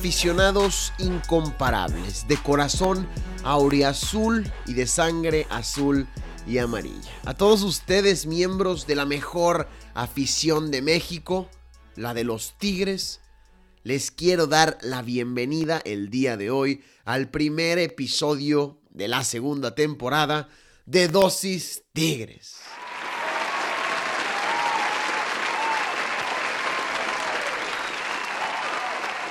Aficionados incomparables, de corazón auriazul y de sangre azul y amarilla. A todos ustedes, miembros de la mejor afición de México, la de los Tigres, les quiero dar la bienvenida el día de hoy al primer episodio de la segunda temporada de Dosis Tigres.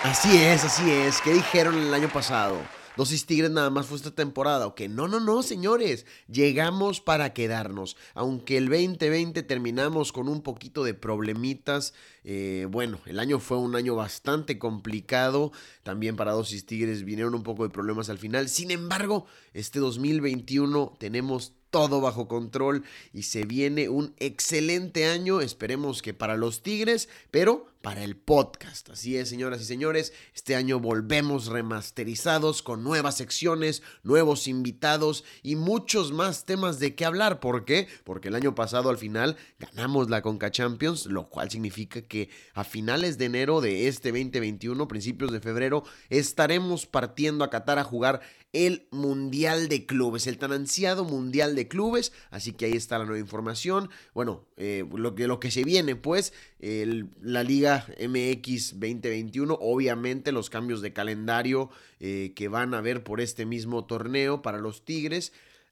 Así es, así es. ¿Qué dijeron el año pasado? Dosis Tigres nada más fue esta temporada. Ok, no, no, no, señores. Llegamos para quedarnos. Aunque el 2020 terminamos con un poquito de problemitas. Eh, bueno, el año fue un año bastante complicado. También para Dosis Tigres vinieron un poco de problemas al final. Sin embargo, este 2021 tenemos todo bajo control y se viene un excelente año, esperemos que para los Tigres, pero para el podcast. Así es, señoras y señores, este año volvemos remasterizados con nuevas secciones, nuevos invitados y muchos más temas de qué hablar. ¿Por qué? Porque el año pasado al final ganamos la Conca Champions, lo cual significa que a finales de enero de este 2021, principios de febrero, estaremos partiendo a Qatar a jugar el Mundial de Clubes, el tan ansiado Mundial de Clubes. Así que ahí está la nueva información. Bueno, eh, lo, que, lo que se viene, pues, la Liga MX 2021, obviamente los cambios de calendario eh, que van a haber por este mismo torneo para los Tigres.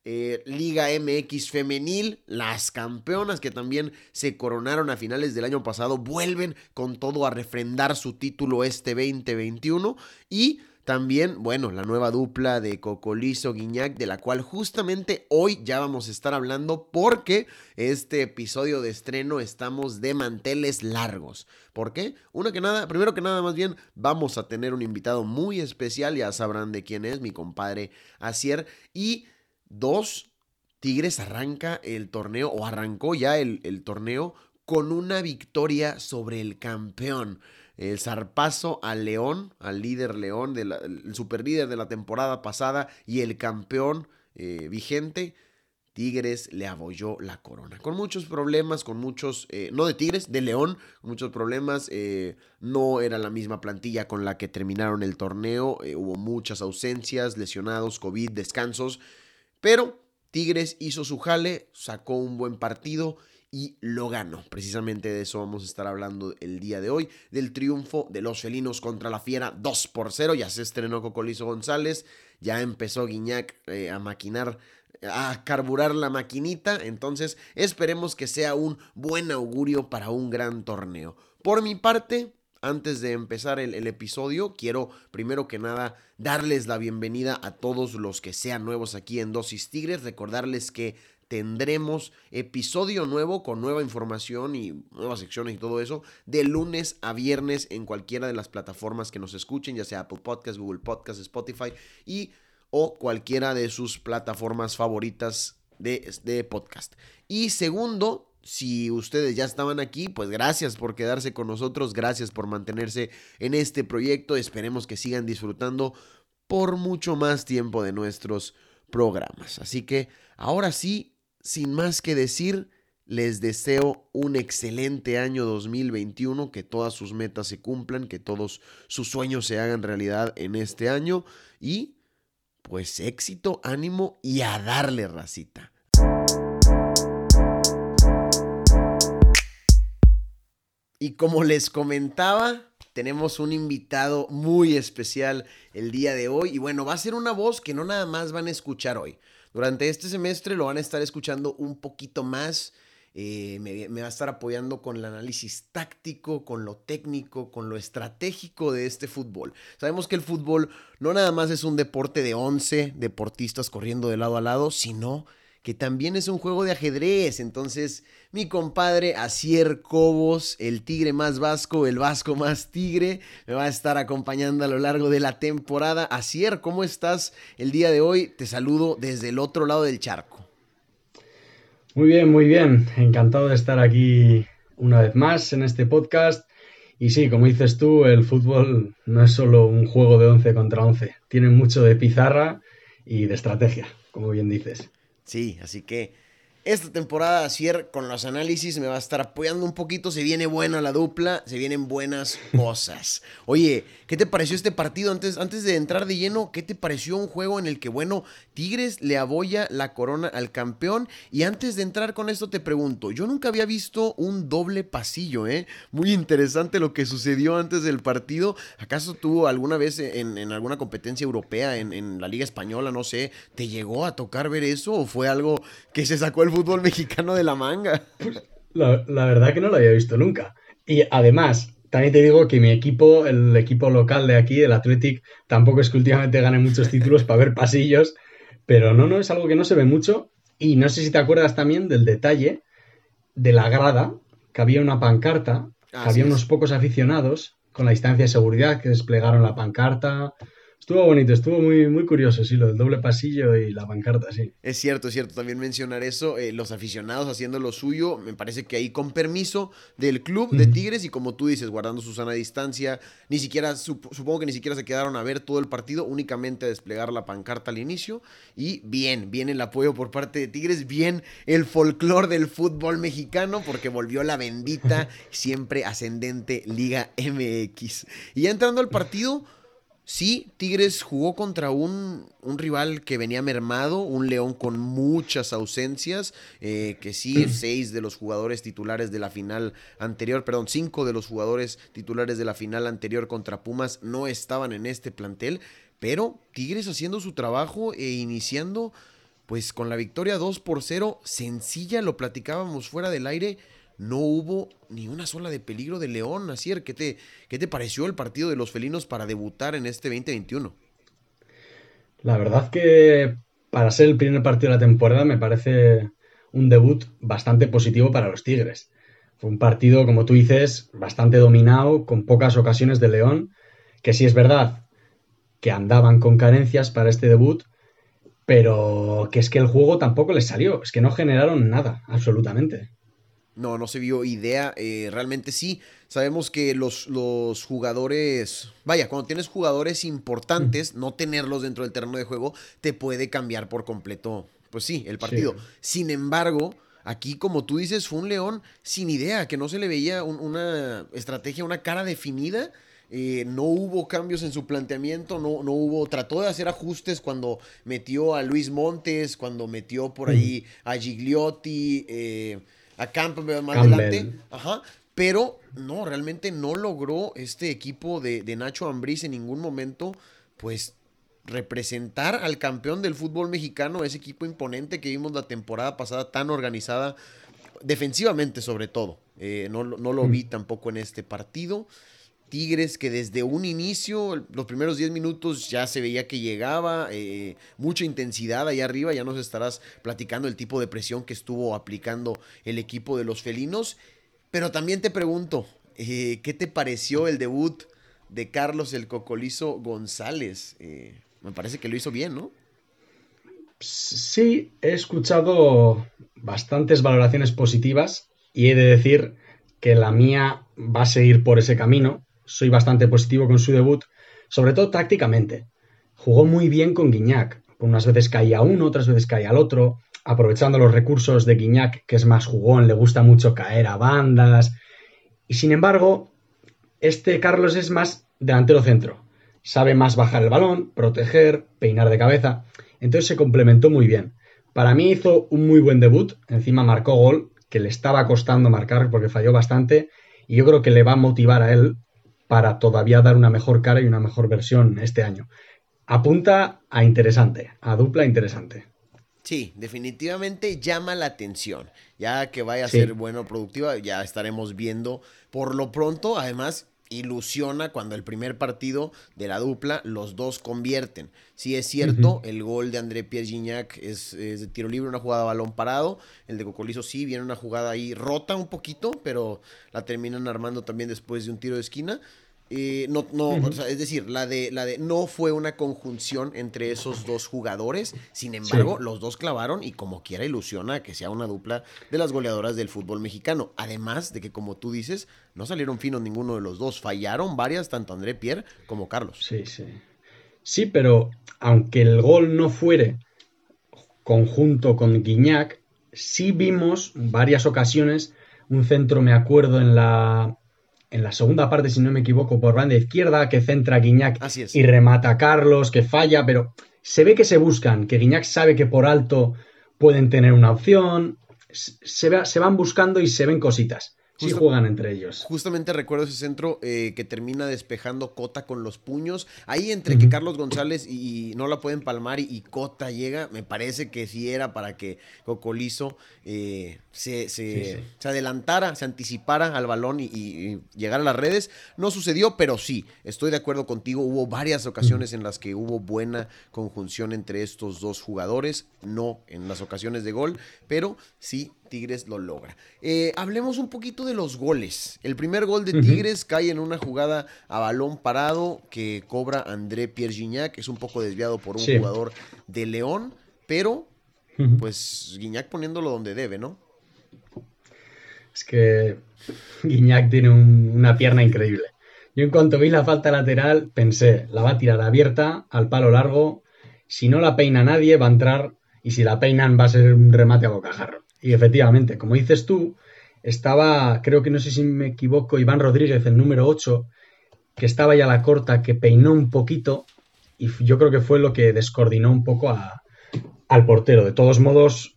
Eh, Liga MX femenil, las campeonas que también se coronaron a finales del año pasado, vuelven con todo a refrendar su título este 2021 y también, bueno, la nueva dupla de Cocolizo Guiñac, de la cual justamente hoy ya vamos a estar hablando porque este episodio de estreno estamos de manteles largos. ¿Por qué? Uno que nada, primero que nada, más bien, vamos a tener un invitado muy especial, ya sabrán de quién es, mi compadre Asier. Y dos, Tigres arranca el torneo, o arrancó ya el torneo, con una victoria sobre el campeón el zarpazo al León, al líder León, del el superlíder de la temporada pasada y el campeón eh, vigente. Tigres le abolló la corona. Con muchos problemas, con muchos, eh, no de Tigres, de León, muchos problemas. Eh, no era la misma plantilla con la que terminaron el torneo. hubo muchas ausencias, lesionados, COVID, descansos. Pero Tigres hizo su jale, sacó un buen partido y lo ganó. Precisamente de eso vamos a estar hablando el día de hoy, del triunfo de los felinos contra la fiera 2 por 0. Ya se estrenó Cocolizo González, ya empezó Guiñac eh, a maquinar a carburar la maquinita, entonces esperemos que sea un buen augurio para un gran torneo. Por mi parte, antes de empezar el, el, episodio, quiero primero que nada darles la bienvenida a todos los que sean nuevos aquí en Dosis Tigres, recordarles que tendremos episodio nuevo con nueva información y nuevas secciones y todo eso de lunes a viernes en cualquiera de las plataformas que nos escuchen, ya sea Apple Podcast, Google Podcast, Spotify y o cualquiera de sus plataformas favoritas de, de podcast. Y segundo, si ustedes ya estaban aquí, pues gracias por quedarse con nosotros, gracias por mantenerse en este proyecto, esperemos que sigan disfrutando por mucho más tiempo de nuestros programas. Así que ahora sí, sin más que decir, les deseo un excelente año 2021, que todas sus metas se cumplan, que todos sus sueños se hagan realidad en este año y pues éxito, ánimo y a darle racita. Y como les comentaba, tenemos un invitado muy especial el día de hoy y bueno, va a ser una voz que no nada más van a escuchar hoy. Durante este semestre lo van a estar escuchando un poquito más Eh, me, va a estar apoyando con el análisis táctico, con lo técnico, con lo estratégico de este fútbol. Sabemos que el fútbol no nada más es un deporte de 11 deportistas corriendo de lado a lado, sino que también es un juego de ajedrez. Entonces, mi compadre Asier Cobos, el tigre más vasco, el vasco más tigre, me va a estar acompañando a lo largo de la temporada. Asier, ¿cómo estás el día de hoy? Te saludo desde el otro lado del charco. Muy bien, muy bien. Encantado de estar aquí una vez más en este podcast. Y sí, como dices tú, el fútbol no es solo un juego de 11 contra 11. Tiene mucho de pizarra y de estrategia, como bien dices. Sí, así que esta temporada Asier con los análisis me va a estar apoyando un poquito. Se viene buena la dupla, se vienen buenas cosas. Oye, ¿qué te pareció este partido? Antes, antes de entrar de lleno, ¿qué te pareció un juego en el que, bueno, Tigres le aboya la corona al campeón? Y antes de entrar con esto te pregunto, yo nunca había visto un doble pasillo, ¿eh? Muy interesante lo que sucedió antes del partido. ¿Acaso tuvo alguna vez en, alguna competencia europea, en, en la Liga Española, no sé, te llegó a tocar ver eso o fue algo que se sacó el fútbol mexicano de la manga. La, verdad que no lo había visto nunca. Y además, también te digo que mi equipo, el equipo local de aquí, el Athletic, tampoco es que últimamente gane muchos títulos para ver pasillos, pero no, no, es algo que no se ve mucho. Y no sé si te acuerdas también del detalle de la grada, que había una pancarta, que había unos pocos aficionados con la distancia de seguridad que desplegaron la pancarta, Estuvo bonito, estuvo muy, muy curioso, sí, lo del doble pasillo y la bancarta, sí. Es cierto, es cierto, también mencionar eso, eh, los aficionados haciendo lo suyo, me parece que ahí con permiso del club de Tigres y como tú dices, guardando su sana distancia, ni siquiera, supongo que ni siquiera se quedaron a ver todo el partido, únicamente a desplegar la pancarta al inicio y bien, bien el apoyo por parte de Tigres, bien el folclore del fútbol mexicano porque volvió la bendita, siempre ascendente Liga MX. Y ya entrando al partido Sí, Tigres jugó contra un, rival que venía mermado, un León con muchas ausencias, eh, que sí, seis de los jugadores titulares de la final anterior, perdón, cinco de los jugadores titulares de la final anterior contra Pumas no estaban en este plantel, pero Tigres haciendo su trabajo e iniciando pues con la victoria 2 por 0, sencilla, lo platicábamos fuera del aire, no hubo ni una sola de peligro de León. Así ¿qué te, ¿qué te pareció el partido de los felinos para debutar en este 2021? La verdad que para ser el primer partido de la temporada me parece un debut bastante positivo para los Tigres. Fue un partido, como tú dices, bastante dominado, con pocas ocasiones de León, que sí es verdad que andaban con carencias para este debut, pero que es que el juego tampoco les salió, es que no generaron nada, absolutamente. No, no se vio idea. Eh, realmente sí. Sabemos que los, los, jugadores. Vaya, cuando tienes jugadores importantes, no tenerlos dentro del terreno de juego te puede cambiar por completo. Pues sí, el partido. Sin embargo. Aquí, como tú dices, fue un León sin idea, que no se le veía una estrategia, una cara definida. Eh, no hubo cambios en su planteamiento, no, no hubo, trató de hacer ajustes cuando metió a Luis Montes, cuando metió por ahí a Gigliotti, eh, a Campbell más adelante. Ajá. Pero no, realmente no logró este equipo de, Nacho Ambriz en ningún momento, pues representar al campeón del fútbol mexicano, ese equipo imponente que vimos la temporada pasada, tan organizada, defensivamente sobre todo. Eh, no, no, lo mm. vi tampoco en este partido. Tigres que desde un inicio, los primeros 10 minutos ya se veía que llegaba, eh, mucha intensidad ahí arriba, ya nos estarás platicando el tipo de presión que estuvo aplicando el equipo de los felinos. Pero también te pregunto, eh, ¿qué te pareció el debut de Carlos el Cocolizo González? Eh, me parece que lo hizo bien, ¿no? Sí, he escuchado bastantes valoraciones positivas y he de decir que la mía va a seguir por ese camino soy bastante positivo con su debut, sobre todo tácticamente. Jugó muy bien con Guiñac. Unas veces caía uno, otras veces caía al otro, aprovechando los recursos de Guiñac, que es más jugón, le gusta mucho caer a bandas. Y sin embargo, este Carlos es más delantero centro. Sabe más bajar el balón, proteger, peinar de cabeza. Entonces se complementó muy bien. Para mí hizo un muy buen debut. Encima marcó gol, que le estaba costando marcar porque falló bastante. Y yo creo que le va a motivar a él para todavía dar una mejor cara y una mejor versión este año. Apunta a interesante, a dupla interesante. Sí, definitivamente llama la atención. Ya que vaya a ser bueno, productiva, ya estaremos viendo. Por lo pronto, además, ilusiona cuando el primer partido de la dupla los dos convierten. Sí es cierto, el gol de André Pierre Gignac es, de tiro libre, una jugada de balón parado. El de Cocolizo sí, viene una jugada ahí rota un poquito, pero la terminan armando también después de un tiro de esquina. Eh, no, no, es decir, la de, la de no fue una conjunción entre esos dos jugadores. Sin embargo, los dos clavaron y como quiera ilusiona que sea una dupla de las goleadoras del fútbol mexicano. Además de que, como tú dices, no salieron finos ninguno de los dos. Fallaron varias, tanto André Pierre como Carlos. Sí, sí. Sí, pero aunque el gol no fuere conjunto con Guiñac, sí vimos varias ocasiones un centro, me acuerdo, en la en la segunda parte, si no me equivoco, por banda izquierda, que centra Guiñac y remata a Carlos, que falla, pero se ve que se buscan, que Guiñac sabe que por alto pueden tener una opción, se, se van buscando y se ven cositas sí juegan entre ellos. Justamente recuerdo ese centro eh, que termina despejando Cota con los puños. Ahí entre que Carlos González y, no la pueden palmar y, Cota llega, me parece que sí era para que Cocolizo eh, se, se, adelantara, se anticipara al balón y, llegara a las redes. No sucedió, pero sí, estoy de acuerdo contigo. Hubo varias ocasiones en las que hubo buena conjunción entre estos dos jugadores, no en las ocasiones de gol, pero sí Tigres lo logra. Eh, hablemos un poquito de los goles. El primer gol de Tigres cae en una jugada a balón parado que cobra André Pierre Gignac. Es un poco desviado por un jugador de León, pero pues Guiñac poniéndolo donde debe, ¿no? Es que Guiñac tiene una pierna increíble. Yo en cuanto vi la falta lateral pensé, la va a tirar abierta al palo largo. Si no la peina nadie, va a entrar. Y si la peinan, va a ser un remate a bocajarro. Y efectivamente, como dices tú, estaba, creo que no sé si me equivoco, Iván Rodríguez, el número 8, que estaba ya a la corta, que peinó un poquito y yo creo que fue lo que descoordinó un poco al portero. De todos modos,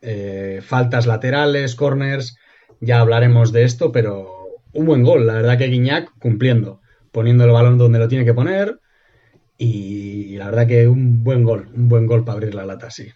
eh, faltas laterales, corners, ya hablaremos de esto, pero un buen gol. La verdad que Guiñac cumpliendo, poniendo el balón donde lo tiene que poner y la verdad que un buen gol, un buen gol para abrir la lata, sí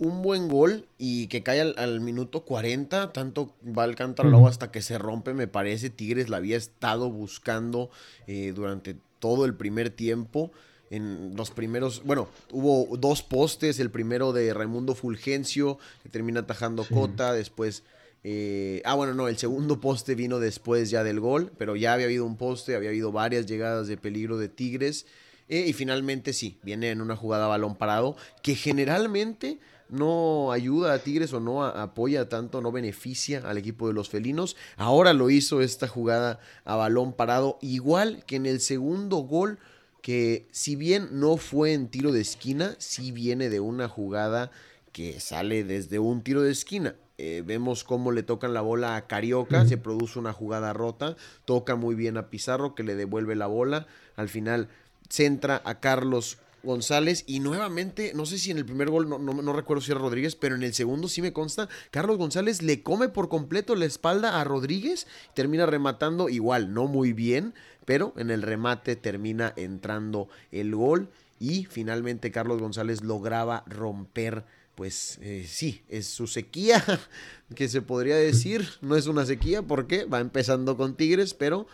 un buen gol y que cae al, minuto 40, tanto va al cántaro hasta que se rompe, me parece. Tigres la había estado buscando eh, durante todo el primer tiempo. En los primeros, bueno, hubo dos postes, el primero de Raimundo Fulgencio, que termina atajando Cota, después... Eh, ah, bueno, no, el segundo poste vino después ya del gol, pero ya había habido un poste, había habido varias llegadas de peligro de Tigres. Eh, y finalmente sí, viene en una jugada balón parado, que generalmente no ayuda a Tigres o no apoya tanto, no beneficia al equipo de los felinos. Ahora lo hizo esta jugada a balón parado, igual que en el segundo gol, que si bien no fue en tiro de esquina, sí viene de una jugada que sale desde un tiro de esquina. Eh, vemos cómo le tocan la bola a Carioca, se produce una jugada rota, toca muy bien a Pizarro que le devuelve la bola, al final centra a Carlos González y nuevamente, no sé si en el primer gol, no, recuerdo si era Rodríguez, pero en el segundo sí me consta, Carlos González le come por completo la espalda a Rodríguez, termina rematando igual, no muy bien, pero en el remate termina entrando el gol y finalmente Carlos González lograba romper pues eh, sí, es su sequía, que se podría decir, no es una sequía porque va empezando con Tigres, pero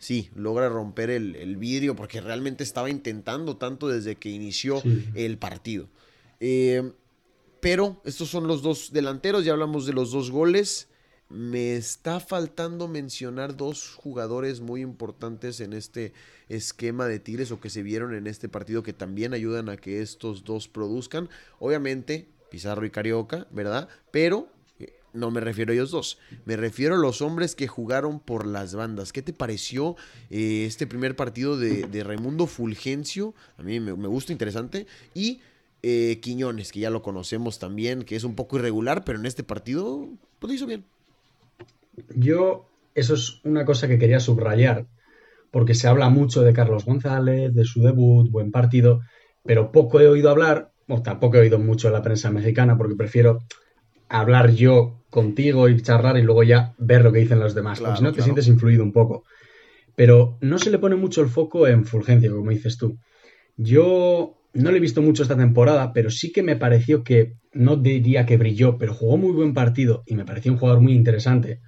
sí, logra romper el, vidrio porque realmente estaba intentando tanto desde que inició el partido. Eh, pero estos son los dos delanteros, ya hablamos de los dos goles. Me está faltando mencionar dos jugadores muy importantes en este esquema de Tigres o que se vieron en este partido que también ayudan a que estos dos produzcan. Obviamente, Pizarro y Carioca, ¿verdad? Pero no me refiero a ellos dos, me refiero a los hombres que jugaron por las bandas. ¿Qué te pareció eh, este primer partido de, Raimundo Fulgencio? A mí me, gusta, interesante. Y eh, Quiñones, que ya lo conocemos también, que es un poco irregular, pero en este partido pues lo hizo bien. Yo, eso es una cosa que quería subrayar, porque se habla mucho de Carlos González, de su debut, buen partido, pero poco he oído hablar, o tampoco he oído mucho de la prensa mexicana, porque prefiero hablar yo contigo y charlar y luego ya ver lo que dicen los demás, porque si no te sientes influido un poco. Pero no se le pone mucho el foco en Fulgencio, como dices tú. Yo no le he visto mucho esta temporada, pero sí que me pareció que, no diría que brilló, pero jugó muy buen partido y me pareció un jugador muy interesante.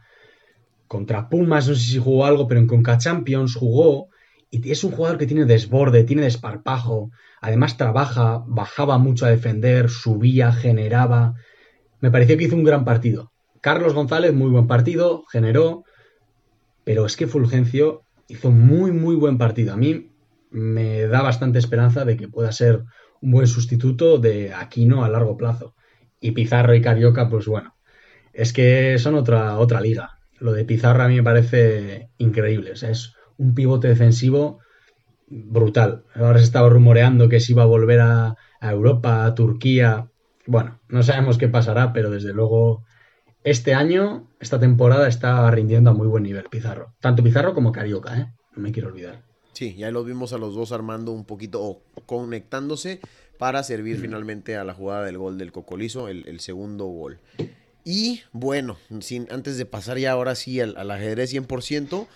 Contra Pumas, no sé si jugó algo, pero en Conca Champions jugó y es un jugador que tiene desborde, tiene desparpajo, además trabaja, bajaba mucho a defender, subía, generaba. Me pareció que hizo un gran partido. Carlos González, muy buen partido, generó, pero es que Fulgencio hizo muy, muy buen partido. A mí me da bastante esperanza de que pueda ser un buen sustituto de Aquino a largo plazo. Y Pizarro y Carioca, pues bueno, es que son otra, otra liga. Lo de Pizarro a mí me parece increíble. es un pivote defensivo brutal. Ahora se estaba rumoreando que se iba a volver a, a Europa, a Turquía. Bueno, no sabemos qué pasará, pero desde luego este año, esta temporada está rindiendo a muy buen nivel Pizarro. Tanto Pizarro como Carioca, ¿eh? No me quiero olvidar. Sí, ya los vimos a los dos armando un poquito o conectándose para servir finalmente a la jugada del gol del Cocolizo, el, segundo gol. Y bueno, sin, antes de pasar ya ahora sí al, al ajedrez 100%,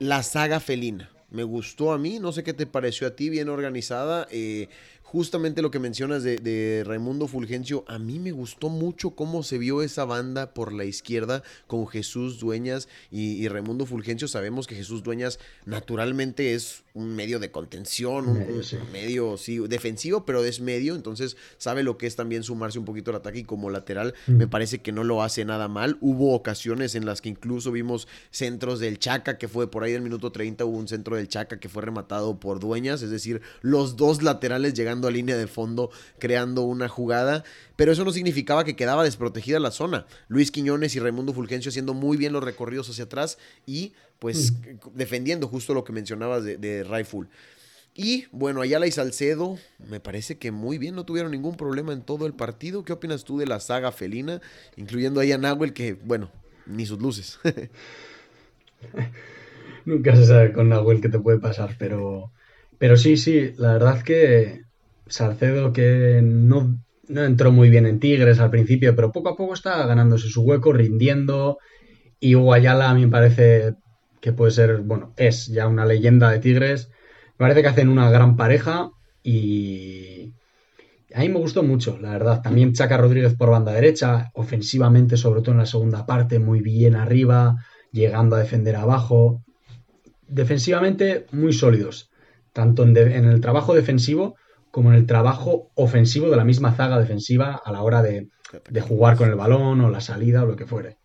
la saga felina. Me gustó a mí, no sé qué te pareció a ti, bien organizada. Eh, justamente lo que mencionas de, Raimundo Fulgencio, a mí me gustó mucho cómo se vio esa banda por la izquierda con Jesús Dueñas y, Raimundo Fulgencio. Sabemos que Jesús Dueñas naturalmente es un medio de contención, un, medio, sí. defensivo, pero es medio, entonces sabe lo que es también sumarse un poquito al ataque y como lateral mm. me parece que no lo hace nada mal. Hubo ocasiones en las que incluso vimos centros del Chaca, que fue por ahí del minuto 30, hubo un centro del Chaca que fue rematado por Dueñas, es decir, los dos laterales llegando a línea de fondo creando una jugada, pero eso no significaba que quedaba desprotegida la zona. Luis Quiñones y Raimundo Fulgencio haciendo muy bien los recorridos hacia atrás y pues mm. defendiendo justo lo que mencionabas de, de Rifle. Y bueno, Ayala y Salcedo, me parece que muy bien, no tuvieron ningún problema en todo el partido. ¿Qué opinas tú de la saga felina? Incluyendo ahí a Nahuel, que bueno, ni sus luces. Nunca se sabe con Nahuel qué te puede pasar, pero, pero sí, sí, la verdad que Salcedo que no, entró muy bien en Tigres al principio, pero poco a poco está ganándose su hueco, rindiendo. Y Guayala a mí me parece que puede ser, bueno, es ya una leyenda de Tigres. Me parece que hacen una gran pareja y a mí me gustó mucho, la verdad. También Chaca Rodríguez por banda derecha, ofensivamente, sobre todo en la segunda parte, muy bien arriba, llegando a defender abajo. Defensivamente, muy sólidos, tanto en el trabajo defensivo como en el trabajo ofensivo de la misma zaga defensiva a la hora de, jugar con el balón o la salida o lo que fuere.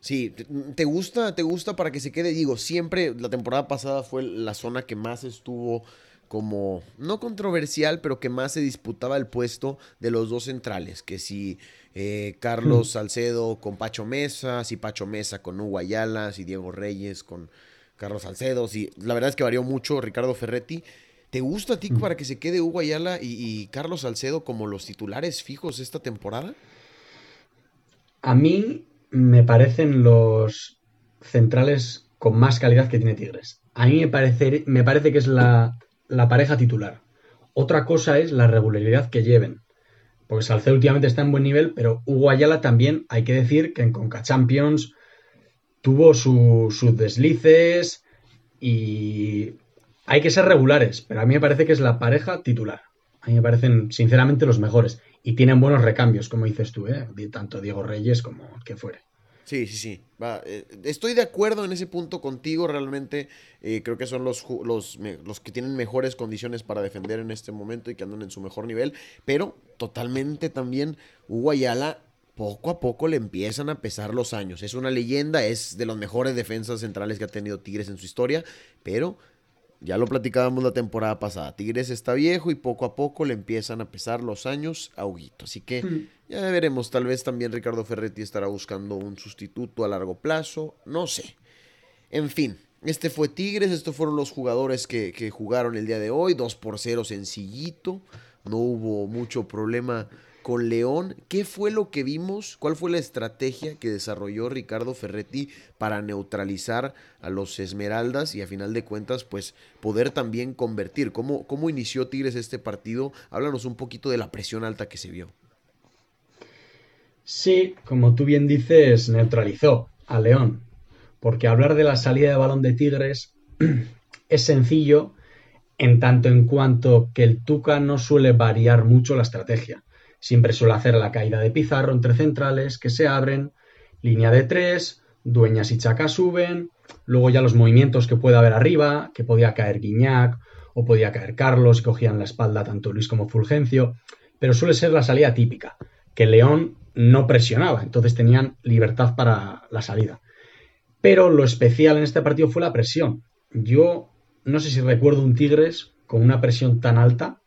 Sí, ¿te gusta? ¿Te gusta para que se quede? Digo, siempre la temporada pasada fue la zona que más estuvo como, no controversial, pero que más se disputaba el puesto de los dos centrales, que si eh, Carlos hmm. Salcedo con Pacho Mesa, si Pacho Mesa con Hugo Ayala, si Diego Reyes con Carlos Salcedo, si, la verdad es que varió mucho Ricardo Ferretti, ¿Te gusta a ti para que se quede Hugo Ayala y, Carlos Salcedo como los titulares fijos esta temporada? A mí me parecen los centrales con más calidad que tiene Tigres. A mí me parece, me parece que es la, pareja titular. Otra cosa es la regularidad que lleven. Porque Salcedo últimamente está en buen nivel, pero Hugo Ayala también, hay que decir que en Conca Champions tuvo sus deslices y hay que ser regulares, pero a mí me parece que es la pareja titular. A mí me parecen, sinceramente, los mejores. Y tienen buenos recambios, como dices tú, ¿eh? tanto Diego Reyes como el que fuere. Sí, sí, sí. Eh, estoy de acuerdo en ese punto contigo. Realmente eh, creo que son los, los, los, que tienen mejores condiciones para defender en este momento y que andan en su mejor nivel. Pero totalmente también Hugo Ayala, poco a poco le empiezan a pesar los años. Es una leyenda, es de los mejores defensas centrales que ha tenido Tigres en su historia. Pero ya lo platicábamos la temporada pasada. Tigres está viejo y poco a poco le empiezan a pesar los años a Huguito. Así que hmm. ya veremos. Tal vez también Ricardo Ferretti estará buscando un sustituto a largo plazo. No sé. En fin, este fue Tigres. Estos fueron los jugadores que, que jugaron el día de hoy. 2 por 0 sencillito. No hubo mucho problema con León. ¿Qué fue lo que vimos? ¿Cuál fue la estrategia que desarrolló Ricardo Ferretti para neutralizar a los Esmeraldas y a final de cuentas, pues poder también convertir? ¿Cómo, cómo inició Tigres este partido? Háblanos un poquito de la presión alta que se vio. Sí, como tú bien dices, neutralizó a León. Porque hablar de la salida de balón de Tigres es sencillo en tanto en cuanto que el Tuca no suele variar mucho la estrategia. Siempre suele hacer la caída de Pizarro entre centrales que se abren, línea de tres, Dueñas y Chaca suben, luego ya los movimientos que puede haber arriba, que podía caer Guiñac o podía caer Carlos cogían la espalda tanto Luis como Fulgencio, pero suele ser la salida típica, que León no presionaba, entonces tenían libertad para la salida. Pero lo especial en este partido fue la presión. Yo no sé si recuerdo un Tigres con una presión tan alta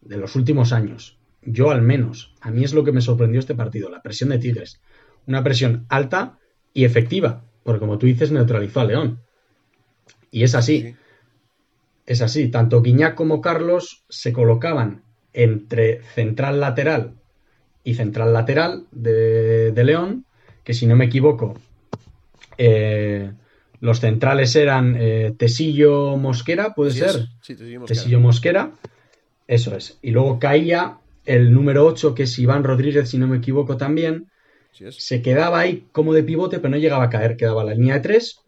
de los últimos años. Yo al menos. A mí es lo que me sorprendió este partido, la presión de Tigres. Una presión alta y efectiva, porque como tú dices, neutralizó a León. Y es así. Es así. Tanto Guiñac como Carlos se colocaban entre central lateral y central lateral de, León, que si no me equivoco, eh, los centrales eran eh, Tesillo Mosquera, puede ser. Sí, Tesillo Mosquera. Eso es. Y luego caía el número 8, que es Iván Rodríguez, si no me equivoco también. Se quedaba ahí como de pivote, pero no llegaba a caer. Quedaba la línea de 3.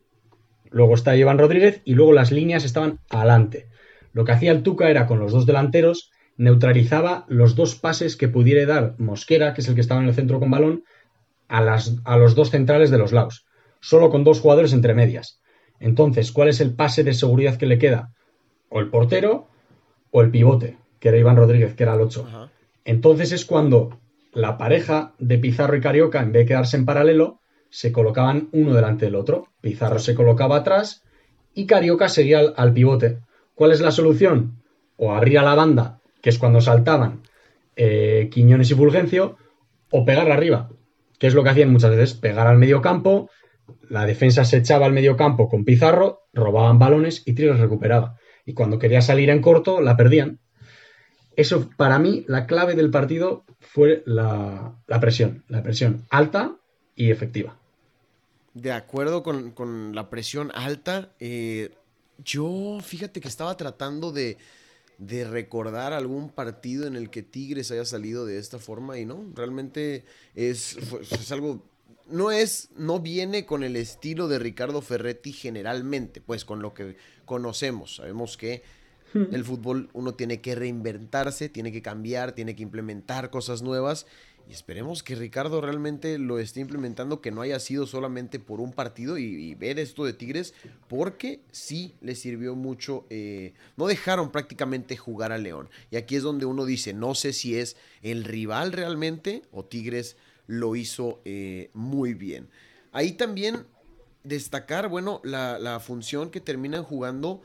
Luego está Iván Rodríguez y luego las líneas estaban adelante. Lo que hacía el Tuca era con los dos delanteros neutralizaba los dos pases que pudiera dar Mosquera, que es el que estaba en el centro con balón, a, las, a los dos centrales de los lados solo con dos jugadores entre medias. Entonces, ¿cuál es el pase de seguridad que le queda? O el portero o el pivote, que era Iván Rodríguez, que era el 8. Entonces es cuando la pareja de Pizarro y Carioca, en vez de quedarse en paralelo, se colocaban uno delante del otro. Pizarro se colocaba atrás y Carioca seguía al, pivote. ¿Cuál es la solución? O abrir a la banda, que es cuando saltaban eh, Quiñones y Fulgencio, o pegar arriba, que es lo que hacían muchas veces, pegar al medio campo, la defensa se echaba al medio campo con Pizarro, robaban balones y Tigres recuperaba. Y cuando quería salir en corto, la perdían. Eso, para mí, la clave del partido fue la, presión. La presión alta y efectiva. De acuerdo con, la presión alta. Eh, yo, fíjate que estaba tratando de, recordar algún partido en el que Tigres haya salido de esta forma y no, realmente es, es algo no es, no viene con el estilo de Ricardo Ferretti generalmente, pues con lo que conocemos. Sabemos que hmm. el fútbol uno tiene que reinventarse, tiene que cambiar, tiene que implementar cosas nuevas. Y esperemos que Ricardo realmente lo esté implementando, que no haya sido solamente por un partido y, ver esto de Tigres, porque sí le sirvió mucho. Eh, no dejaron prácticamente jugar a León. Y aquí es donde uno dice, no sé si es el rival realmente o Tigres lo hizo eh, muy bien. Ahí también destacar, bueno, la, función que terminan jugando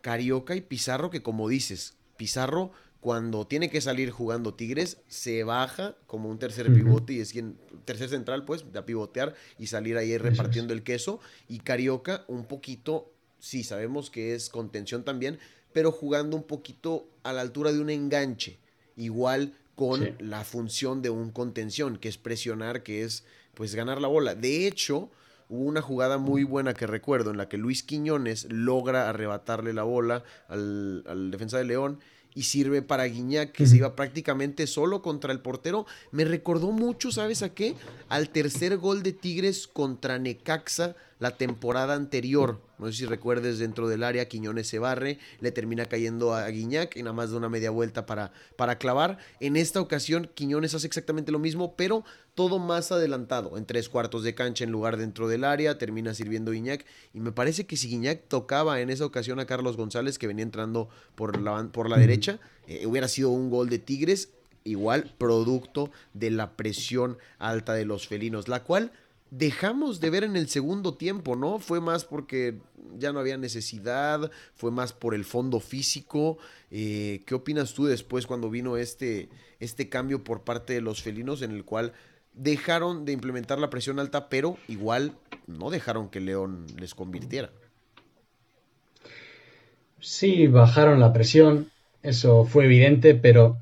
Carioca y Pizarro, que como dices, Pizarro cuando tiene que salir jugando Tigres, se baja como un tercer pivote y es quien, tercer central, pues, de pivotear y salir ahí repartiendo el queso. Y Carioca, un poquito, sí, sabemos que es contención también, pero jugando un poquito a la altura de un enganche. Igual con la función de un contención, que es presionar, que es pues ganar la bola. De hecho, hubo una jugada muy buena que recuerdo en la que Luis Quiñones logra arrebatarle la bola al, al defensa de León y sirve para Guiñac, que se iba prácticamente solo contra el portero. Me recordó mucho, ¿sabes a qué? Al tercer gol de Tigres contra Necaxa la temporada anterior. No sé si recuerdes dentro del área, Quiñones se barre, le termina cayendo a Guiñac y nada más de una media vuelta para, para clavar. En esta ocasión, Quiñones hace exactamente lo mismo, pero todo más adelantado, en tres cuartos de cancha en lugar dentro del área, termina sirviendo Guiñac. Y me parece que si Guiñac tocaba en esa ocasión a Carlos González, que venía entrando por la, por la derecha, eh, hubiera sido un gol de Tigres, igual producto de la presión alta de los felinos, la cual dejamos de ver en el segundo tiempo, ¿no? Fue más porque ya no había necesidad, fue más por el fondo físico. Eh, ¿Qué opinas tú después cuando vino este, este cambio por parte de los felinos en el cual dejaron de implementar la presión alta, pero igual no dejaron que León les convirtiera? Sí, bajaron la presión, eso fue evidente, pero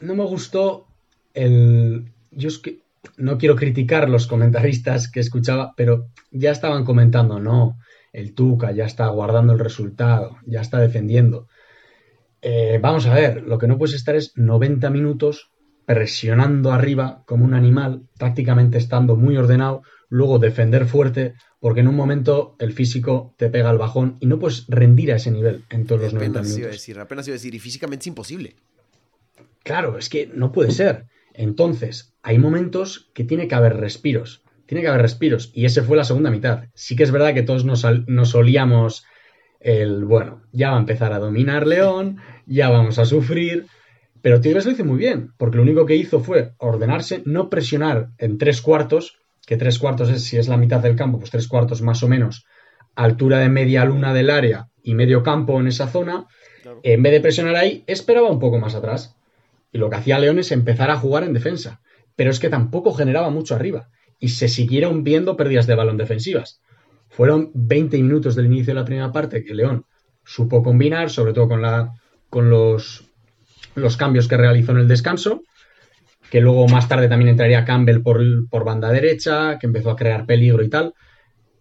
no me gustó el... Yo es que no quiero criticar los comentaristas que escuchaba, pero ya estaban comentando, no, el Tuca ya está guardando el resultado, ya está defendiendo. Eh, vamos a ver, lo que no puedes estar es 90 minutos presionando arriba como un animal, prácticamente estando muy ordenado, luego defender fuerte, porque en un momento el físico te pega el bajón y no puedes rendir a ese nivel en todos los 90 minutos. Iba a decir, apenas iba a decir, y físicamente es imposible. Claro, es que no puede ser. Entonces, hay momentos que tiene que haber respiros. Tiene que haber respiros. Y ese fue la segunda mitad. Sí que es verdad que todos nos, nos olíamos el, bueno, ya va a empezar a dominar León, ya vamos a sufrir. Pero Tigres lo hizo muy bien, porque lo único que hizo fue ordenarse, no presionar en tres cuartos, que tres cuartos es, si es la mitad del campo, pues tres cuartos más o menos, altura de media luna del área y medio campo en esa zona. En vez de presionar ahí, esperaba un poco más atrás. Y lo que hacía León es empezar a jugar en defensa. Pero es que tampoco generaba mucho arriba. Y se siguieron viendo pérdidas de balón defensivas. Fueron 20 minutos del inicio de la primera parte que León supo combinar, sobre todo con, la, con los, los cambios que realizó en el descanso. Que luego más tarde también entraría Campbell por, por banda derecha, que empezó a crear peligro y tal.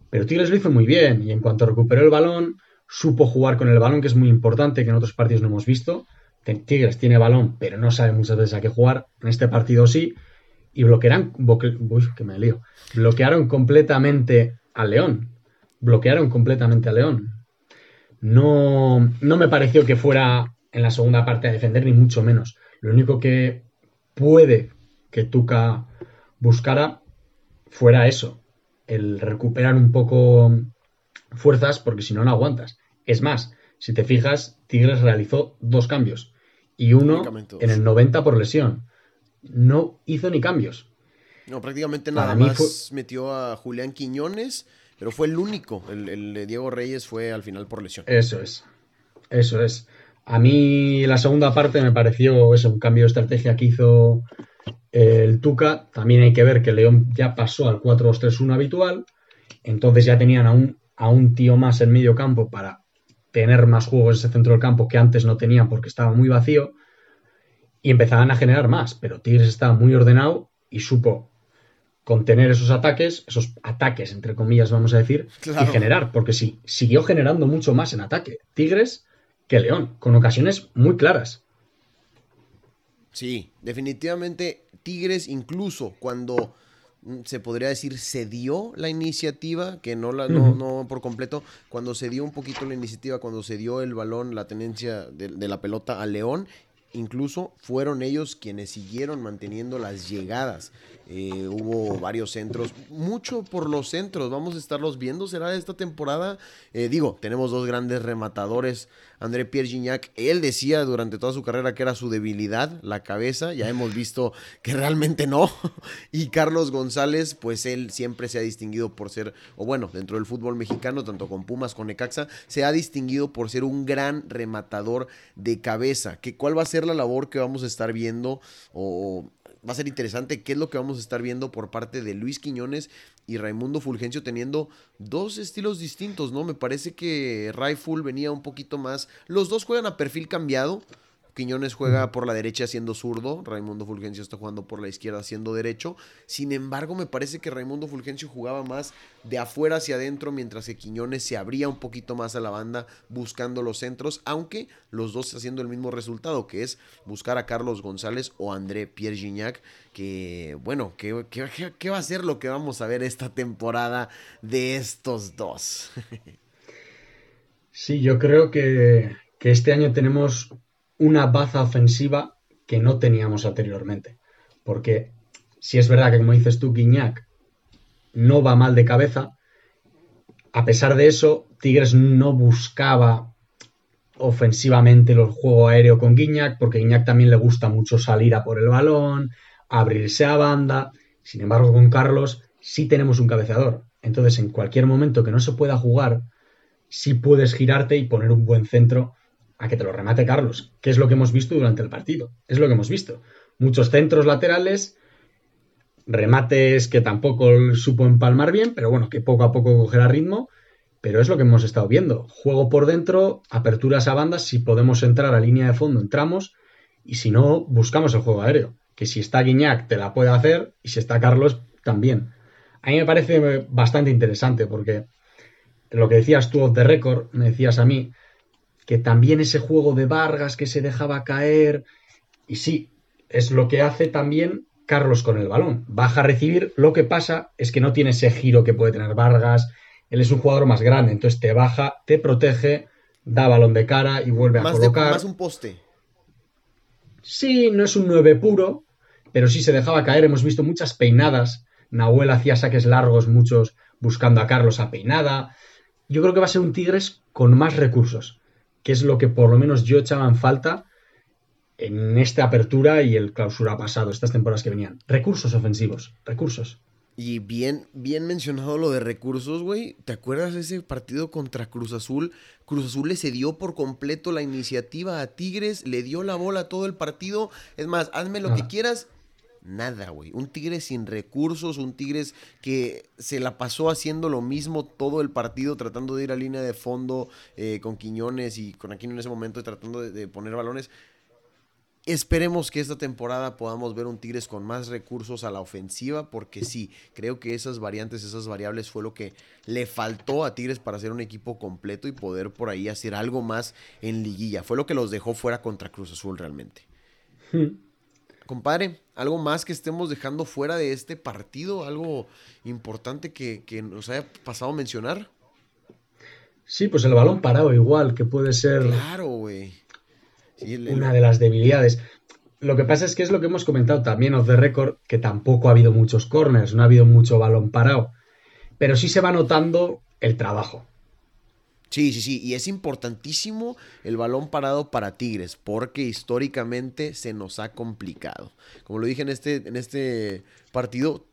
Pero Tigres lo hizo muy bien. Y en cuanto recuperó el balón, supo jugar con el balón, que es muy importante, que en otros partidos no hemos visto Tigres tiene balón, pero no sabe muchas veces a qué jugar. En este partido sí. Y bloquearon, uy, que me lío. Bloquearon completamente a León. Bloquearon completamente a León. No, no me pareció que fuera en la segunda parte a defender, ni mucho menos. Lo único que puede que Tuca buscara fuera eso. El recuperar un poco fuerzas, porque si no, no aguantas. Es más, si te fijas, Tigres realizó dos cambios y uno en el 90 por lesión. No hizo ni cambios. No, prácticamente nada más metió a Julián Quiñones, pero fue el único. El, de Diego Reyes fue al final por lesión. Eso es. Eso es. A mí la segunda parte me pareció eso, un cambio de estrategia que hizo el Tuca. También hay que ver que León ya pasó al 4-2-3-1 habitual. Entonces ya tenían a un, a un tío más en medio campo para tener más juegos en ese centro del campo que antes no tenían porque estaba muy vacío y empezaban a generar más, pero Tigres estaba muy ordenado y supo contener esos ataques, esos ataques entre comillas vamos a decir, y generar, porque sí, siguió generando mucho más en ataque Tigres que León, con ocasiones muy claras. Sí, definitivamente Tigres incluso cuando se podría decir, se dio la iniciativa, que no, la, no, no por completo, cuando se dio un poquito la iniciativa, cuando se dio el balón, la tenencia de, de la pelota a León, incluso fueron ellos quienes siguieron manteniendo las llegadas. Eh, hubo varios centros, mucho por los centros, vamos a estarlos viendo, será esta temporada. Eh, digo, tenemos dos grandes rematadores, André Pierre Gignac, él decía durante toda su carrera que era su debilidad, la cabeza, ya hemos visto que realmente no. y Carlos González, pues él siempre se ha distinguido por ser, o bueno, dentro del fútbol mexicano, tanto con Pumas, con Necaxa, se ha distinguido por ser un gran rematador de cabeza. ¿Que, ¿Cuál va a ser la labor que vamos a estar viendo o va a ser interesante qué es lo que vamos a estar viendo por parte de Luis Quiñones y Raimundo Fulgencio teniendo dos estilos distintos, ¿no? Me parece que Raiful venía un poquito más. Los dos juegan a perfil cambiado. Quiñones juega por la derecha siendo zurdo, Raimundo Fulgencio está jugando por la izquierda siendo derecho. Sin embargo, me parece que Raimundo Fulgencio jugaba más de afuera hacia adentro, mientras que Quiñones se abría un poquito más a la banda buscando los centros, aunque los dos haciendo el mismo resultado, que es buscar a Carlos González o André Pierre Gignac, que bueno, ¿qué, va a ser lo que vamos a ver esta temporada de estos dos? sí, yo creo que, que este año tenemos una baza ofensiva que no teníamos anteriormente. Porque si es verdad que, como dices tú, Guiñac no va mal de cabeza, a pesar de eso, Tigres no buscaba ofensivamente el juego aéreo con Guiñac, porque Guiñac también le gusta mucho salir a por el balón, abrirse a banda. Sin embargo, con Carlos sí tenemos un cabeceador. Entonces, en cualquier momento que no se pueda jugar, sí puedes girarte y poner un buen centro a que te lo remate Carlos, que es lo que hemos visto durante el partido. Es lo que hemos visto. Muchos centros laterales, remates que tampoco supo empalmar bien, pero bueno, que poco a poco cogerá ritmo. Pero es lo que hemos estado viendo. Juego por dentro, aperturas a bandas, si podemos entrar a línea de fondo, entramos, y si no, buscamos el juego aéreo. Que si está Guiñac te la puede hacer, y si está Carlos, también. A mí me parece bastante interesante, porque lo que decías tú de récord, me decías a mí, que también ese juego de Vargas que se dejaba caer, y sí, es lo que hace también Carlos con el balón. Baja a recibir, lo que pasa es que no tiene ese giro que puede tener Vargas, él es un jugador más grande, entonces te baja, te protege, da balón de cara y vuelve a colocar. más un poste. Sí, no es un 9 puro, pero sí se dejaba caer. Hemos visto muchas peinadas. Nahuel hacía saques largos, muchos buscando a Carlos a peinada. Yo creo que va a ser un Tigres con más recursos, que es lo que por lo menos yo echaba en falta en esta apertura y el clausura pasado, estas temporadas que venían. Recursos ofensivos, recursos. Y bien, bien mencionado lo de recursos, güey. ¿Te acuerdas de ese partido contra Cruz Azul? Cruz Azul le cedió por completo la iniciativa a Tigres, le dio la bola todo el partido. Es más, hazme lo que quieras. Nada, güey. Un Tigres sin recursos, un Tigres que se la pasó haciendo lo mismo todo el partido, tratando de ir a línea de fondo eh, con Quiñones y con Aquino en ese momento, tratando de poner balones. Esperemos que esta temporada podamos ver un Tigres con más recursos a la ofensiva, porque sí, creo que esas variantes, esas variables fue lo que le faltó a Tigres para ser un equipo completo y poder por ahí hacer algo más en liguilla. Fue lo que los dejó fuera contra Cruz Azul realmente. Hmm. Compadre, ¿algo más que estemos dejando fuera de este partido? ¿Algo importante que, que nos haya pasado a mencionar? Sí, pues el balón parado igual, que puede ser... Claro, güey una de las debilidades. Lo que pasa es que es lo que hemos comentado también off the record, que tampoco ha habido muchos corners, no ha habido mucho balón parado, pero sí se va notando el trabajo. Sí, sí, sí, y es importantísimo el balón parado para Tigres, porque históricamente se nos ha complicado. Como lo dije en este, en este partido,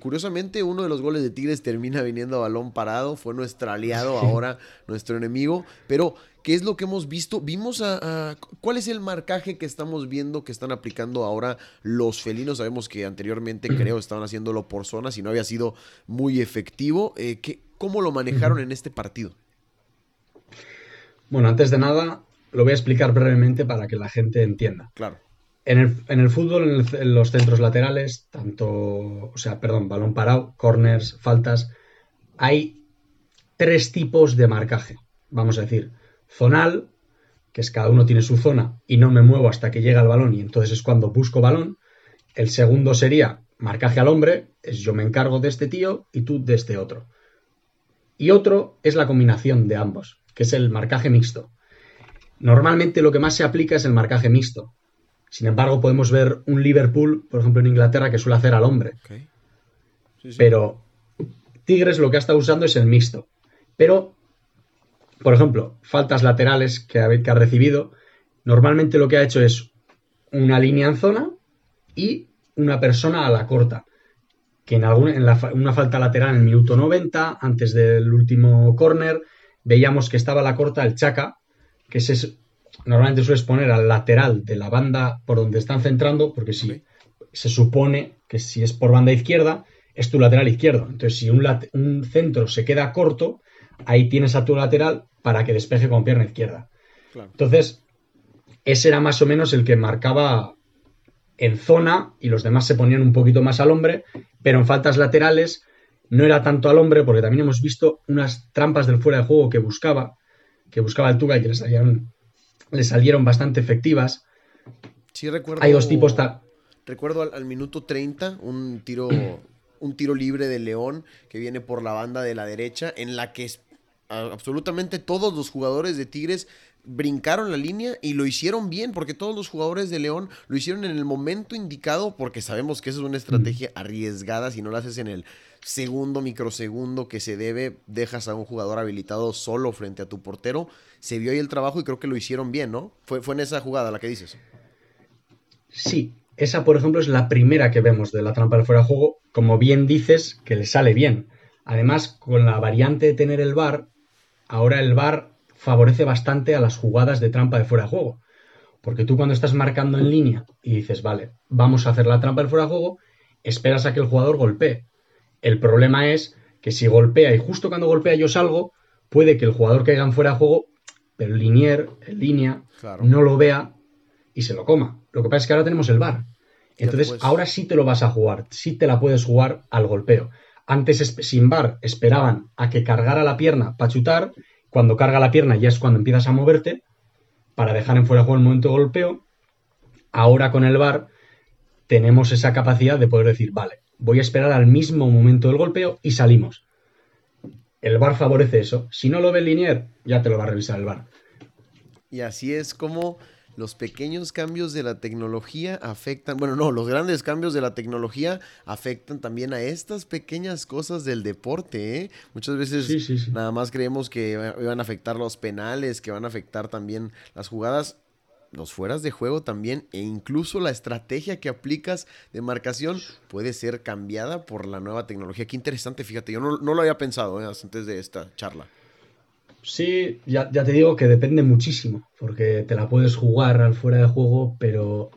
curiosamente uno de los goles de Tigres termina viniendo a balón parado, fue nuestro aliado ahora, nuestro enemigo, pero ¿qué es lo que hemos visto? Vimos a, ¿Cuál es el marcaje que estamos viendo que están aplicando ahora los felinos? Sabemos que anteriormente creo estaban haciéndolo por zonas y no había sido muy efectivo. Eh, ¿Cómo lo manejaron en este partido? Bueno, antes de nada, lo voy a explicar brevemente para que la gente entienda. Claro. En el, fútbol, en, los centros laterales, tanto, o sea, perdón, balón parado, corners, faltas, hay tres tipos de marcaje. Vamos a decir, zonal, que es cada uno tiene su zona y no me muevo hasta que llega el balón y entonces es cuando busco balón. El segundo sería marcaje al hombre, es yo me encargo de este tío y tú de este otro. Y otro es la combinación de ambos, que es el marcaje mixto. Normalmente lo que más se aplica es el marcaje mixto, sin embargo, podemos ver un Liverpool, por ejemplo, en Inglaterra, que suele hacer al hombre. Pero Tigres lo que ha estado usando es el mixto. Pero, por ejemplo, faltas laterales que ha, que ha recibido, normalmente lo que ha hecho es una línea en zona y una persona a la corta. Que en, alguna, en una falta lateral en el minuto 90, antes del último córner, veíamos que estaba la corta el Chaca, que es normalmente sueles poner al lateral de la banda por donde están centrando, porque si se supone que si es por banda izquierda, es tu lateral izquierdo. Entonces, si un, un, centro se queda corto, ahí tienes a tu lateral para que despeje con pierna izquierda. Entonces, ese era más o menos el que marcaba en zona y los demás se ponían un poquito más al hombre, pero en faltas laterales no era tanto al hombre, porque también hemos visto unas trampas del fuera de juego que buscaba, que buscaba el Tuga y que le salían le salieron bastante efectivas. Sí, recuerdo. Hay dos tipos. Recuerdo al, minuto 30 un tiro, un tiro libre de León que viene por la banda de la derecha, en la que absolutamente todos los jugadores de Tigres brincaron la línea y lo hicieron bien, porque todos los jugadores de León lo hicieron en el momento indicado, porque sabemos que esa es una estrategia arriesgada si no la haces en el segundo, microsegundo que se debe, dejas a un jugador habilitado solo frente a tu portero. Se vio ahí el trabajo y creo que lo hicieron bien, ¿no? Fue, fue en esa jugada la que dices. Sí, esa por ejemplo es la primera que vemos de la trampa del fuera de juego, como bien dices, que le sale bien. Además, con la variante de tener el bar, ahora el bar favorece bastante a las jugadas de trampa de fuera de juego. Porque tú cuando estás marcando en línea y dices, vale, vamos a hacer la trampa del fuera de juego, esperas a que el jugador golpee. El problema es que si golpea y justo cuando golpea yo salgo, puede que el jugador caiga en fuera de juego, pero el linier, en línea, no lo vea y se lo coma. Lo que pasa es que ahora tenemos el bar. Entonces, ahora sí te lo vas a jugar, sí te la puedes jugar al golpeo. Antes, sin bar, esperaban a que cargara la pierna para chutar. Cuando carga la pierna ya es cuando empiezas a moverte para dejar en fuera de juego el momento de golpeo. Ahora con el VAR tenemos esa capacidad de poder decir, vale, voy a esperar al mismo momento del golpeo y salimos. El VAR favorece eso. Si no lo ve el Linier, ya te lo va a revisar el VAR. Y así es como los pequeños cambios de la tecnología afectan, bueno, no, los grandes cambios de la tecnología afectan también a estas pequeñas cosas del deporte. ¿eh? Muchas veces nada más creemos que van a afectar los penales, que van a afectar también las jugadas los fueras de juego también e incluso la estrategia que aplicas de marcación puede ser cambiada por la nueva tecnología. Qué interesante, fíjate, yo no, lo había pensado ¿eh? antes de esta charla. Sí, ya, te digo que depende muchísimo, porque te la puedes jugar al fuera de juego, pero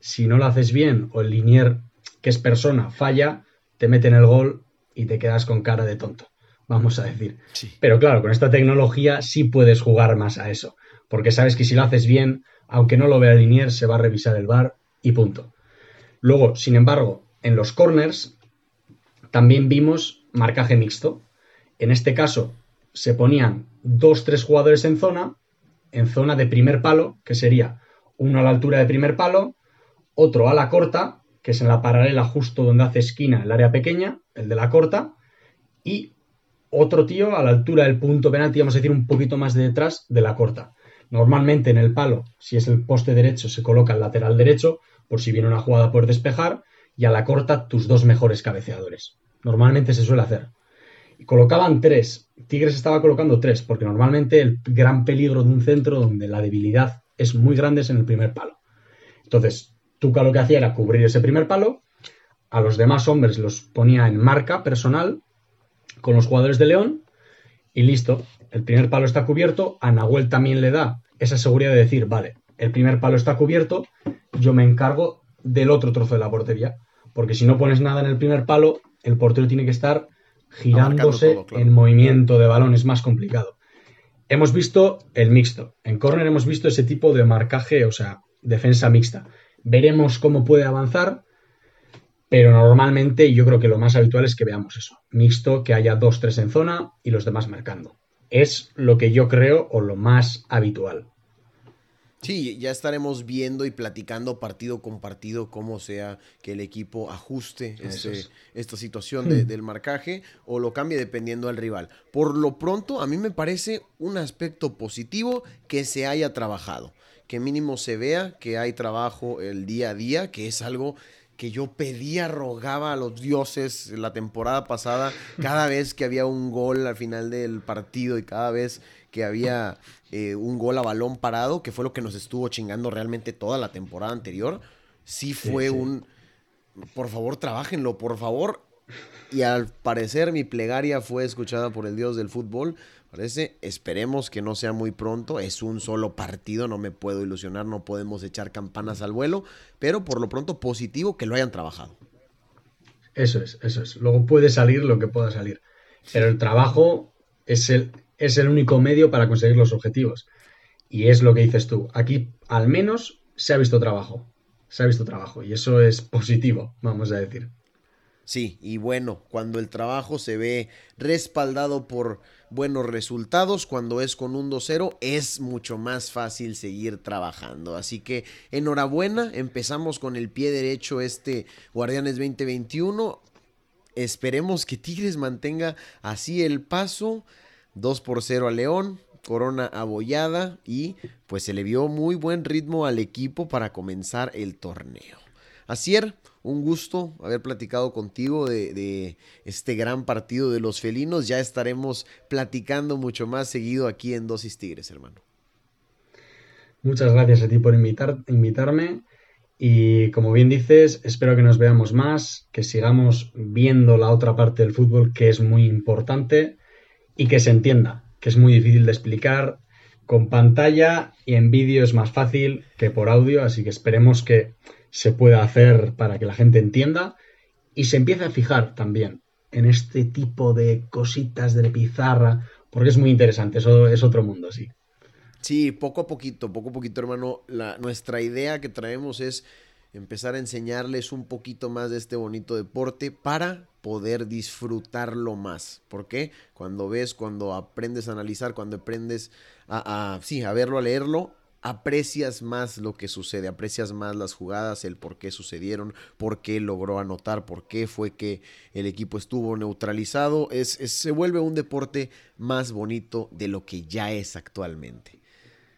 si no lo haces bien o el linier, que es persona, falla, te meten el gol y te quedas con cara de tonto, vamos a decir. Pero claro, con esta tecnología sí puedes jugar más a eso, porque sabes que si lo haces bien, aunque no lo vea el linier, se va a revisar el bar y punto. Luego, sin embargo, en los corners también vimos marcaje mixto. En este caso, se ponían dos, tres jugadores en zona, en zona de primer palo, que sería uno a la altura de primer palo, otro a la corta, que es en la paralela justo donde hace esquina el área pequeña, el de la corta, y otro tío a la altura del punto penalti, vamos a decir un poquito más de detrás de la corta. Normalmente en el palo, si es el poste derecho, se coloca el lateral derecho, por si viene una jugada por despejar, y a la corta tus dos mejores cabeceadores. Normalmente se suele hacer colocaban tres. Tigres estaba colocando tres, porque normalmente el gran peligro de un centro donde la debilidad es muy grande es en el primer palo. Entonces, Tuca lo que hacía era cubrir ese primer palo, a los demás hombres los ponía en marca personal con los jugadores de León y listo. El primer palo está cubierto, a Nahuel también le da esa seguridad de decir, vale, el primer palo está cubierto, yo me encargo del otro trozo de la portería. Porque si no pones nada en el primer palo, el portero tiene que estar girándose en movimiento de balón, es más complicado. Hemos visto el mixto. En corner hemos visto ese tipo de marcaje, o sea, defensa mixta. Veremos cómo puede avanzar, pero normalmente yo creo que lo más habitual es que veamos eso. Mixto, que haya dos, tres en zona y los demás marcando. Es lo que yo creo o lo más habitual. Sí, ya estaremos viendo y platicando partido con partido cómo sea que el equipo ajuste este, esta situación hmm. del marcaje o lo cambie dependiendo del rival. Por lo pronto, a mí me parece un aspecto positivo que se haya trabajado, que mínimo se vea que hay trabajo el día a día, que es algo que yo pedía, rogaba a los dioses la temporada pasada, cada vez que había un gol al final del partido y cada vez que había eh, un gol a balón parado, que fue lo que nos estuvo chingando realmente toda la temporada anterior. Sí fue un... Por favor, trabajenlo, por favor. Y al parecer mi plegaria fue escuchada por el dios del fútbol. Parece, esperemos que no sea muy pronto. Es un solo partido, no me puedo ilusionar, no podemos echar campanas al vuelo. Pero por lo pronto positivo que lo hayan trabajado. Eso es, eso es. Luego puede salir lo que pueda salir. Pero el trabajo es el, es el único medio para conseguir los objetivos. Y es lo que dices tú. Aquí al menos se ha visto trabajo. Se ha visto trabajo. Y eso es positivo, vamos a decir. Sí, y bueno, cuando el trabajo se ve respaldado por buenos resultados, cuando es con un 2-0, es mucho más fácil seguir trabajando. Así que enhorabuena, empezamos con el pie derecho este Guardianes 2021. Esperemos que Tigres mantenga así el paso. 2 por 0 a León, Corona abollada y pues se le vio muy buen ritmo al equipo para comenzar el torneo. Asier, un gusto haber platicado contigo de, este gran partido de los felinos. Ya estaremos platicando mucho más seguido aquí en Dosis Tigres, hermano. Muchas gracias a ti por invitar, invitarme. Y como bien dices, espero que nos veamos más, que sigamos viendo la otra parte del fútbol que es muy importante y que se entienda, que es muy difícil de explicar. Con pantalla y en vídeo es más fácil que por audio, así que esperemos que se pueda hacer para que la gente entienda y se empiece a fijar también en este tipo de cositas de pizarra, porque es muy interesante, eso es otro mundo, sí. Sí, poco a poquito, poco a poquito, hermano. La, nuestra idea que traemos es empezar a enseñarles un poquito más de este bonito deporte para poder disfrutarlo más. ¿Por qué? Cuando ves, cuando aprendes a analizar, cuando aprendes a, sí, a verlo, a leerlo, aprecias más lo que sucede, aprecias más las jugadas, el por qué sucedieron, por qué logró anotar, por qué fue que el equipo estuvo neutralizado. Es, se vuelve un deporte más bonito de lo que ya es actualmente.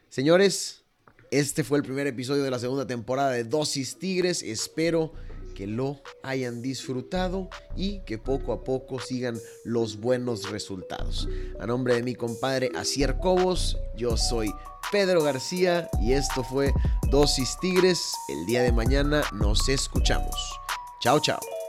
Señores, este fue el primer episodio de la segunda temporada de Dosis Tigres. Espero que lo hayan disfrutado y que poco a poco sigan los buenos resultados. A nombre de mi compadre Asier Cobos, yo soy Pedro García y esto fue Dosis Tigres. El día de mañana nos escuchamos. Chao, chao.